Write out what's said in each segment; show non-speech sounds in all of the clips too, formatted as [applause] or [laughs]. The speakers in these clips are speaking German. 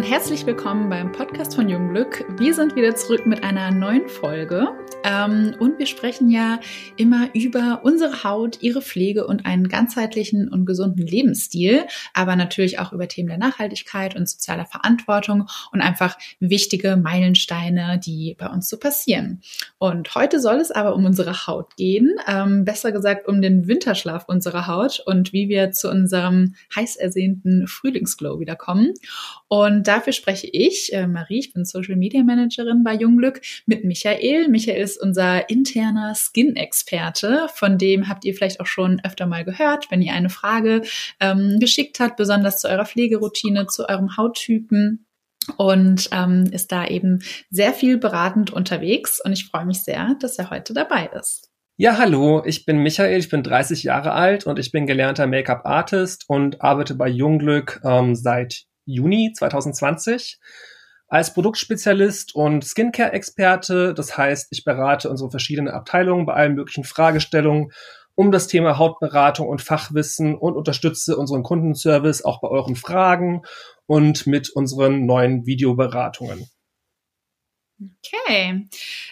und herzlich willkommen beim Podcast von Jungglück. Wir sind wieder zurück mit einer neuen Folge ähm, und wir sprechen ja immer über unsere Haut, ihre Pflege und einen ganzheitlichen und gesunden Lebensstil, aber natürlich auch über Themen der Nachhaltigkeit und sozialer Verantwortung und einfach wichtige Meilensteine, die bei uns so passieren. Und heute soll es aber um unsere Haut gehen, ähm, besser gesagt um den Winterschlaf unserer Haut und wie wir zu unserem heiß ersehnten Frühlingsglow wiederkommen. Und dafür spreche ich, äh, Marie, ich bin Social Media Managerin bei Jungglück, mit Michael. Michael ist unser interner Skin-Experte, von dem habt ihr vielleicht auch schon öfter mal gehört, wenn ihr eine Frage ähm, geschickt habt, besonders zu eurer Pflegeroutine, zu eurem Hauttypen und ähm, ist da eben sehr viel beratend unterwegs. Und ich freue mich sehr, dass er heute dabei ist. Ja, hallo, ich bin Michael, ich bin 30 Jahre alt und ich bin gelernter Make-up-Artist und arbeite bei Jungglück ähm, seit Juni 2020 als Produktspezialist und Skincare-Experte. Das heißt, ich berate unsere verschiedenen Abteilungen bei allen möglichen Fragestellungen um das Thema Hautberatung und Fachwissen und unterstütze unseren Kundenservice auch bei euren Fragen und mit unseren neuen Videoberatungen. Okay.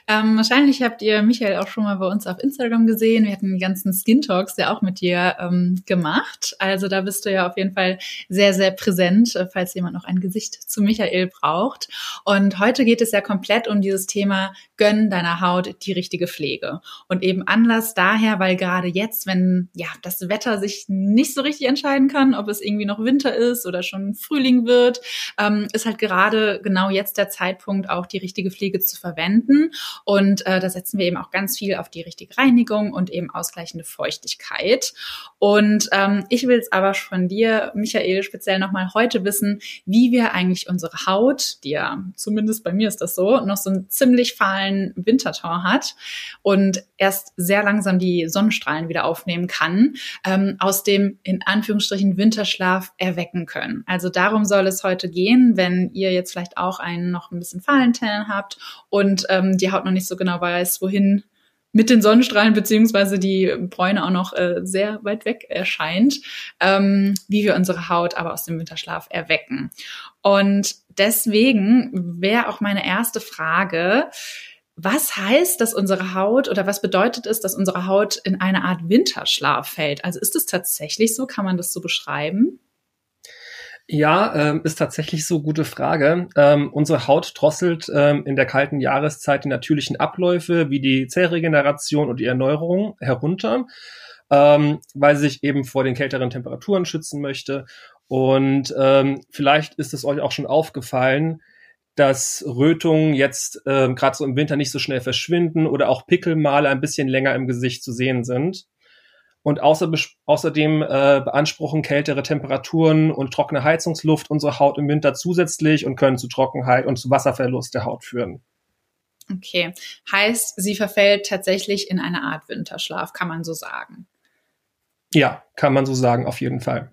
Ähm, wahrscheinlich habt ihr Michael auch schon mal bei uns auf Instagram gesehen. Wir hatten die ganzen Skin Talks ja auch mit dir ähm, gemacht. Also da bist du ja auf jeden Fall sehr, sehr präsent, äh, falls jemand noch ein Gesicht zu Michael braucht. Und heute geht es ja komplett um dieses Thema Gönn deiner Haut die richtige Pflege. Und eben Anlass daher, weil gerade jetzt, wenn ja das Wetter sich nicht so richtig entscheiden kann, ob es irgendwie noch Winter ist oder schon Frühling wird, ähm, ist halt gerade genau jetzt der Zeitpunkt, auch die richtige Pflege zu verwenden. Und äh, da setzen wir eben auch ganz viel auf die richtige Reinigung und eben ausgleichende Feuchtigkeit. Und ähm, ich will es aber von dir, Michael, speziell nochmal heute wissen, wie wir eigentlich unsere Haut, die ja zumindest bei mir ist das so, noch so einen ziemlich fahlen Winterton hat und erst sehr langsam die Sonnenstrahlen wieder aufnehmen kann, ähm, aus dem in Anführungsstrichen Winterschlaf erwecken können. Also darum soll es heute gehen, wenn ihr jetzt vielleicht auch einen noch ein bisschen fahlen Tan habt habt und ähm, die Haut noch nicht so genau weiß, wohin mit den Sonnenstrahlen, beziehungsweise die Bräune auch noch äh, sehr weit weg erscheint, ähm, wie wir unsere Haut aber aus dem Winterschlaf erwecken. Und deswegen wäre auch meine erste Frage, was heißt, dass unsere Haut oder was bedeutet es, dass unsere Haut in eine Art Winterschlaf fällt? Also ist es tatsächlich so? Kann man das so beschreiben? Ja, ähm, ist tatsächlich so gute Frage. Ähm, unsere Haut drosselt ähm, in der kalten Jahreszeit die natürlichen Abläufe wie die Zellregeneration und die Erneuerung herunter, ähm, weil sie sich eben vor den kälteren Temperaturen schützen möchte. Und ähm, vielleicht ist es euch auch schon aufgefallen, dass Rötungen jetzt ähm, gerade so im Winter nicht so schnell verschwinden oder auch Pickelmale ein bisschen länger im Gesicht zu sehen sind. Und außer, außerdem äh, beanspruchen kältere Temperaturen und trockene Heizungsluft unsere Haut im Winter zusätzlich und können zu Trockenheit und zu Wasserverlust der Haut führen. Okay, heißt, sie verfällt tatsächlich in eine Art Winterschlaf, kann man so sagen. Ja, kann man so sagen, auf jeden Fall.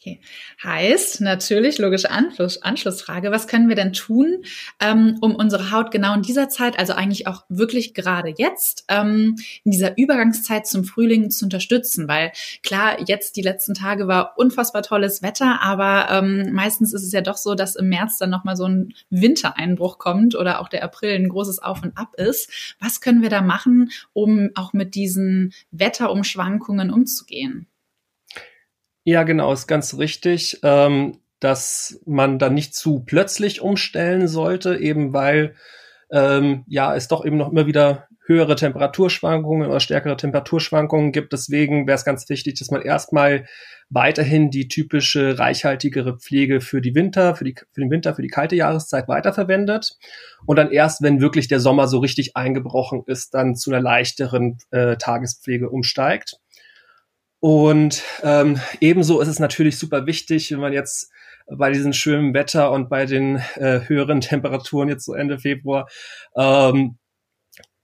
Okay. Heißt natürlich, logische Anschluss, Anschlussfrage, was können wir denn tun, ähm, um unsere Haut genau in dieser Zeit, also eigentlich auch wirklich gerade jetzt, ähm, in dieser Übergangszeit zum Frühling zu unterstützen? Weil klar, jetzt die letzten Tage war unfassbar tolles Wetter, aber ähm, meistens ist es ja doch so, dass im März dann nochmal so ein Wintereinbruch kommt oder auch der April ein großes Auf und Ab ist. Was können wir da machen, um auch mit diesen Wetterumschwankungen umzugehen? Ja, genau, ist ganz richtig, ähm, dass man dann nicht zu plötzlich umstellen sollte, eben weil ähm, ja es doch eben noch immer wieder höhere Temperaturschwankungen oder stärkere Temperaturschwankungen gibt. Deswegen wäre es ganz wichtig, dass man erstmal weiterhin die typische reichhaltigere Pflege für die Winter, für, die, für den Winter, für die kalte Jahreszeit weiterverwendet. Und dann erst, wenn wirklich der Sommer so richtig eingebrochen ist, dann zu einer leichteren äh, Tagespflege umsteigt. Und ähm, ebenso ist es natürlich super wichtig, wenn man jetzt bei diesem schönen Wetter und bei den äh, höheren Temperaturen jetzt so Ende Februar ähm,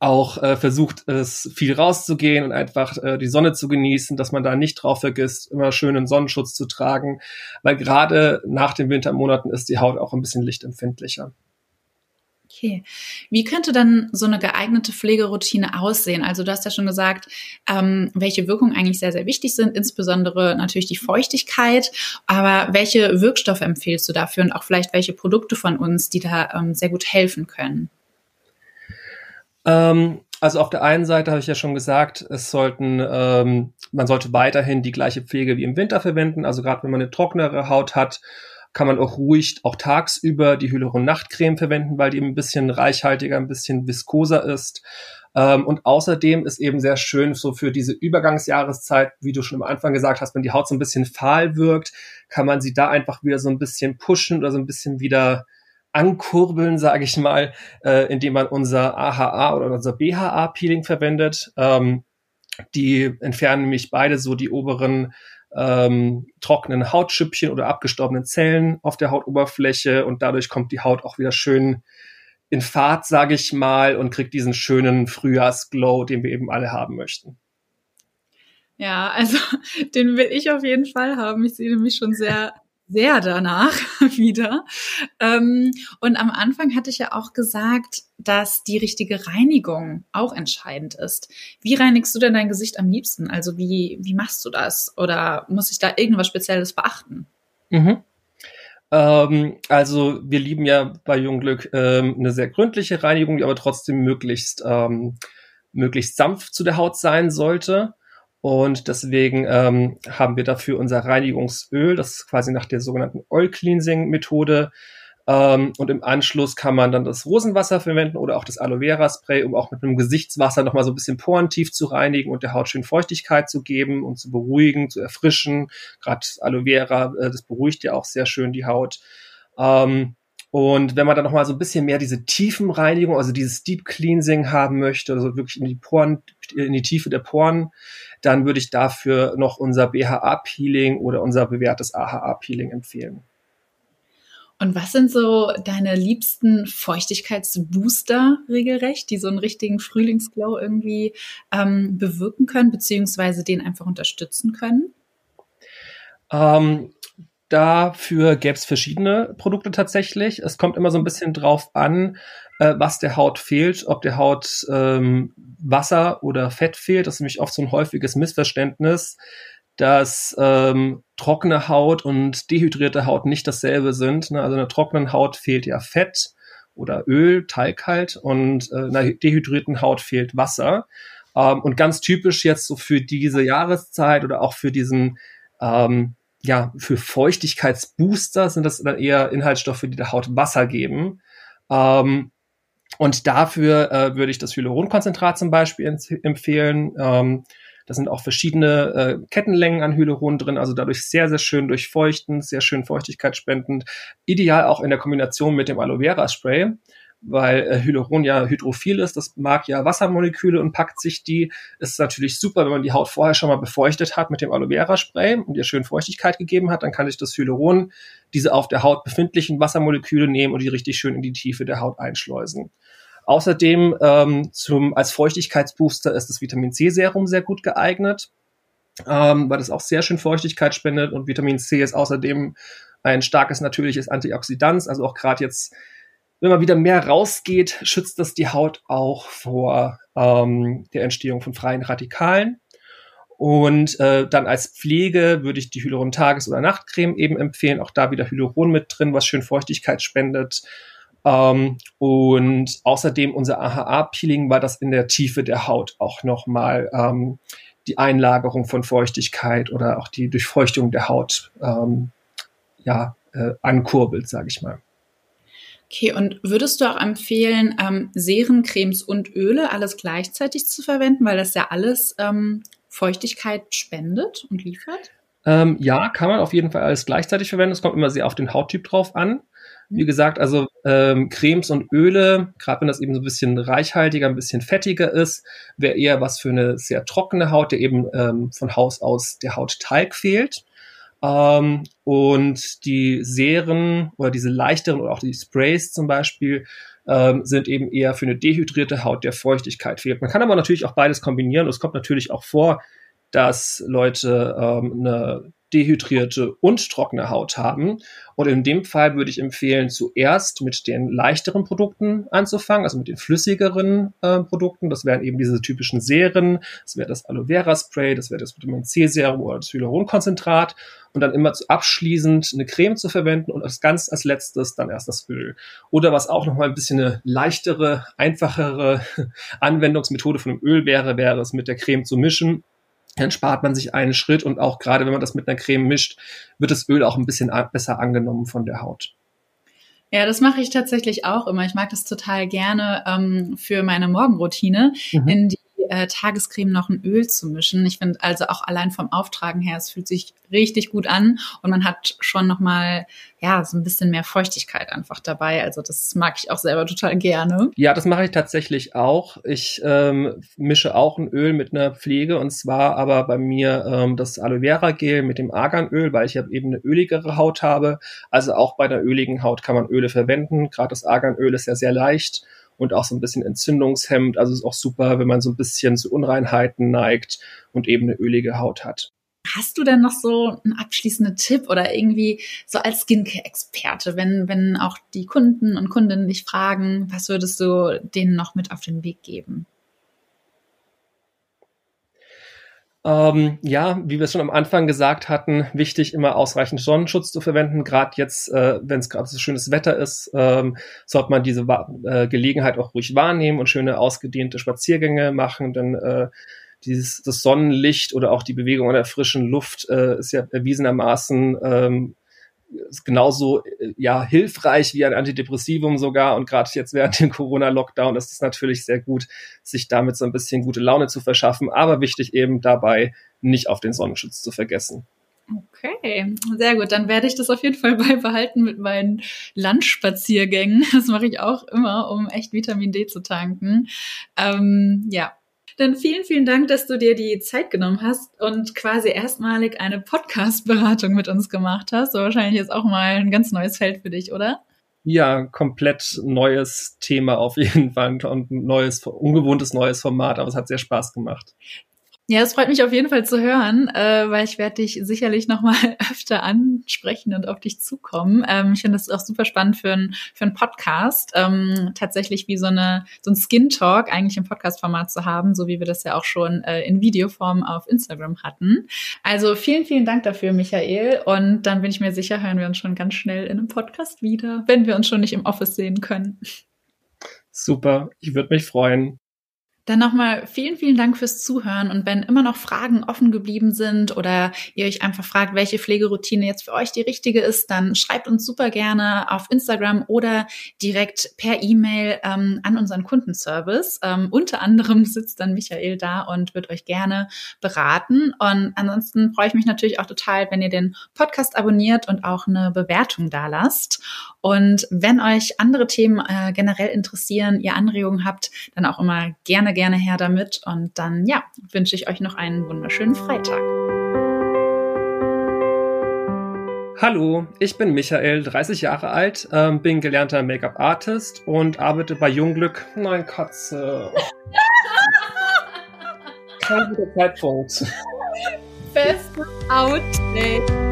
auch äh, versucht, es viel rauszugehen und einfach äh, die Sonne zu genießen, dass man da nicht drauf vergisst, immer schönen Sonnenschutz zu tragen, weil gerade nach den Wintermonaten ist die Haut auch ein bisschen lichtempfindlicher. Okay. Wie könnte dann so eine geeignete Pflegeroutine aussehen? Also du hast ja schon gesagt, ähm, welche Wirkungen eigentlich sehr, sehr wichtig sind, insbesondere natürlich die Feuchtigkeit. Aber welche Wirkstoffe empfehlst du dafür und auch vielleicht welche Produkte von uns, die da ähm, sehr gut helfen können? Ähm, also auf der einen Seite habe ich ja schon gesagt, es sollten, ähm, man sollte weiterhin die gleiche Pflege wie im Winter verwenden. Also gerade wenn man eine trockenere Haut hat, kann man auch ruhig auch tagsüber die Hyaluron-Nachtcreme verwenden, weil die ein bisschen reichhaltiger, ein bisschen viskoser ist. Ähm, und außerdem ist eben sehr schön so für diese Übergangsjahreszeit, wie du schon am Anfang gesagt hast, wenn die Haut so ein bisschen fahl wirkt, kann man sie da einfach wieder so ein bisschen pushen oder so ein bisschen wieder ankurbeln, sage ich mal, äh, indem man unser AHA oder unser BHA-Peeling verwendet. Ähm, die entfernen nämlich beide so die oberen ähm, trockenen Hautschüppchen oder abgestorbenen Zellen auf der Hautoberfläche und dadurch kommt die Haut auch wieder schön in Fahrt, sage ich mal, und kriegt diesen schönen Frühjahrsglow, den wir eben alle haben möchten. Ja, also [laughs] den will ich auf jeden Fall haben. Ich sehe nämlich schon sehr sehr danach [laughs] wieder. Ähm, und am Anfang hatte ich ja auch gesagt, dass die richtige Reinigung auch entscheidend ist. Wie reinigst du denn dein Gesicht am liebsten? Also wie, wie machst du das? Oder muss ich da irgendwas Spezielles beachten? Mhm. Ähm, also wir lieben ja bei Jungglück ähm, eine sehr gründliche Reinigung, die aber trotzdem möglichst, ähm, möglichst sanft zu der Haut sein sollte. Und deswegen ähm, haben wir dafür unser Reinigungsöl, das ist quasi nach der sogenannten Oil Cleansing Methode. Ähm, und im Anschluss kann man dann das Rosenwasser verwenden oder auch das Aloe Vera Spray, um auch mit einem Gesichtswasser nochmal so ein bisschen porentief zu reinigen und der Haut schön Feuchtigkeit zu geben und zu beruhigen, zu erfrischen. Gerade Aloe Vera, äh, das beruhigt ja auch sehr schön die Haut. Ähm, und wenn man dann nochmal so ein bisschen mehr diese Tiefenreinigung, also dieses Deep Cleansing haben möchte, also wirklich in die Poren, in die Tiefe der Poren, dann würde ich dafür noch unser BHA-Peeling oder unser bewährtes AHA-Peeling empfehlen. Und was sind so deine liebsten Feuchtigkeitsbooster regelrecht, die so einen richtigen Frühlingsglow irgendwie ähm, bewirken können, beziehungsweise den einfach unterstützen können? Ähm, dafür gäbe es verschiedene Produkte tatsächlich. Es kommt immer so ein bisschen drauf an, äh, was der Haut fehlt, ob der Haut ähm, Wasser oder Fett fehlt. Das ist nämlich oft so ein häufiges Missverständnis, dass ähm, trockene Haut und dehydrierte Haut nicht dasselbe sind. Ne? Also einer trockenen Haut fehlt ja Fett oder Öl, Talg halt, und äh, einer dehydrierten Haut fehlt Wasser. Ähm, und ganz typisch jetzt so für diese Jahreszeit oder auch für diesen ähm, ja, für Feuchtigkeitsbooster sind das dann eher Inhaltsstoffe, die der Haut Wasser geben. Ähm, und dafür äh, würde ich das Hyaluronkonzentrat zum Beispiel empfehlen. Ähm, da sind auch verschiedene äh, Kettenlängen an Hyaluron drin, also dadurch sehr, sehr schön durchfeuchtend, sehr schön feuchtigkeitsspendend. Ideal auch in der Kombination mit dem Aloe Vera Spray weil äh, Hyaluron ja hydrophil ist, das mag ja Wassermoleküle und packt sich die. Es ist natürlich super, wenn man die Haut vorher schon mal befeuchtet hat mit dem Aloe Vera Spray und ihr schön Feuchtigkeit gegeben hat, dann kann sich das Hyaluron diese auf der Haut befindlichen Wassermoleküle nehmen und die richtig schön in die Tiefe der Haut einschleusen. Außerdem ähm, zum, als Feuchtigkeitsbooster ist das Vitamin C Serum sehr gut geeignet, ähm, weil das auch sehr schön Feuchtigkeit spendet und Vitamin C ist außerdem ein starkes natürliches Antioxidant, also auch gerade jetzt wenn man wieder mehr rausgeht, schützt das die Haut auch vor ähm, der Entstehung von freien Radikalen. Und äh, dann als Pflege würde ich die Hyaluron Tages- oder Nachtcreme eben empfehlen. Auch da wieder Hyaluron mit drin, was schön Feuchtigkeit spendet. Ähm, und außerdem unser AHA-Peeling, weil das in der Tiefe der Haut auch nochmal ähm, die Einlagerung von Feuchtigkeit oder auch die Durchfeuchtung der Haut ähm, ja, äh, ankurbelt, sage ich mal. Okay, und würdest du auch empfehlen, ähm, Serien, Cremes und Öle alles gleichzeitig zu verwenden, weil das ja alles ähm, Feuchtigkeit spendet und liefert? Ähm, ja, kann man auf jeden Fall alles gleichzeitig verwenden. Es kommt immer sehr auf den Hauttyp drauf an. Wie mhm. gesagt, also ähm, Cremes und Öle, gerade wenn das eben so ein bisschen reichhaltiger, ein bisschen fettiger ist, wäre eher was für eine sehr trockene Haut, der eben ähm, von Haus aus der Haut Talg fehlt. Ähm, und die Serien oder diese leichteren oder auch die Sprays zum Beispiel ähm, sind eben eher für eine dehydrierte Haut, der Feuchtigkeit fehlt. Man kann aber natürlich auch beides kombinieren. Es kommt natürlich auch vor, dass Leute ähm, eine dehydrierte und trockene Haut haben. Und in dem Fall würde ich empfehlen, zuerst mit den leichteren Produkten anzufangen, also mit den flüssigeren äh, Produkten. Das wären eben diese typischen Serien, das wäre das Aloe Vera Spray, das wäre das Vitamin C Serum oder das Hyaluronkonzentrat. Und dann immer zu abschließend eine Creme zu verwenden und als ganz als letztes dann erst das Öl. Oder was auch nochmal ein bisschen eine leichtere, einfachere [laughs] Anwendungsmethode von dem Öl wäre, wäre es mit der Creme zu mischen dann spart man sich einen Schritt und auch gerade wenn man das mit einer Creme mischt, wird das Öl auch ein bisschen besser angenommen von der Haut. Ja, das mache ich tatsächlich auch immer. Ich mag das total gerne ähm, für meine Morgenroutine, mhm. in die äh, Tagescreme noch ein Öl zu mischen. Ich finde also auch allein vom Auftragen her, es fühlt sich richtig gut an und man hat schon noch mal ja so ein bisschen mehr Feuchtigkeit einfach dabei. Also das mag ich auch selber total gerne. Ja, das mache ich tatsächlich auch. Ich ähm, mische auch ein Öl mit einer Pflege und zwar aber bei mir ähm, das Aloe Vera Gel mit dem Arganöl, weil ich eben eine öligere Haut habe. Also auch bei einer öligen Haut kann man Öle verwenden. Gerade das Arganöl ist ja sehr leicht und auch so ein bisschen entzündungshemmend. Also ist auch super, wenn man so ein bisschen zu Unreinheiten neigt und eben eine ölige Haut hat. Hast du denn noch so einen abschließenden Tipp oder irgendwie so als Skincare-Experte, wenn, wenn auch die Kunden und Kundinnen dich fragen, was würdest du denen noch mit auf den Weg geben? Ähm, ja, wie wir es schon am Anfang gesagt hatten, wichtig immer ausreichend Sonnenschutz zu verwenden. Gerade jetzt, äh, wenn es gerade so schönes Wetter ist, ähm, sollte man diese äh, Gelegenheit auch ruhig wahrnehmen und schöne ausgedehnte Spaziergänge machen. Denn äh, dieses das Sonnenlicht oder auch die Bewegung an der frischen Luft äh, ist ja erwiesenermaßen ähm, genauso äh, ja hilfreich wie ein Antidepressivum sogar und gerade jetzt während dem Corona Lockdown ist es natürlich sehr gut sich damit so ein bisschen gute Laune zu verschaffen, aber wichtig eben dabei nicht auf den Sonnenschutz zu vergessen. Okay, sehr gut. Dann werde ich das auf jeden Fall [laughs] beibehalten mit meinen Landspaziergängen. Das mache ich auch immer, um echt Vitamin D zu tanken. Ähm, ja, dann vielen, vielen Dank, dass du dir die Zeit genommen hast und quasi erstmalig eine Podcast-Beratung mit uns gemacht hast. So wahrscheinlich ist auch mal ein ganz neues Feld für dich, oder? Ja, komplett neues Thema auf jeden Fall und ein neues, ungewohntes neues Format, aber es hat sehr Spaß gemacht. Ja, es freut mich auf jeden Fall zu hören, äh, weil ich werde dich sicherlich noch mal [laughs] öfter ansprechen und auf dich zukommen. Ähm, ich finde das auch super spannend für ein für einen Podcast, ähm, tatsächlich wie so eine so ein Skin Talk eigentlich im Podcast-Format zu haben, so wie wir das ja auch schon äh, in Videoform auf Instagram hatten. Also vielen vielen Dank dafür, Michael. Und dann bin ich mir sicher, hören wir uns schon ganz schnell in einem Podcast wieder, wenn wir uns schon nicht im Office sehen können. Super, ich würde mich freuen. Dann nochmal vielen, vielen Dank fürs Zuhören. Und wenn immer noch Fragen offen geblieben sind oder ihr euch einfach fragt, welche Pflegeroutine jetzt für euch die richtige ist, dann schreibt uns super gerne auf Instagram oder direkt per E-Mail ähm, an unseren Kundenservice. Ähm, unter anderem [laughs] sitzt dann Michael da und wird euch gerne beraten. Und ansonsten freue ich mich natürlich auch total, wenn ihr den Podcast abonniert und auch eine Bewertung da lasst. Und wenn euch andere Themen äh, generell interessieren, ihr Anregungen habt, dann auch immer gerne gerne her damit. Und dann, ja, wünsche ich euch noch einen wunderschönen Freitag. Hallo, ich bin Michael, 30 Jahre alt, ähm, bin gelernter Make-up-Artist und arbeite bei Jungglück. Nein, Katze. [laughs] Kein guter Zeitpunkt. Best Outtake.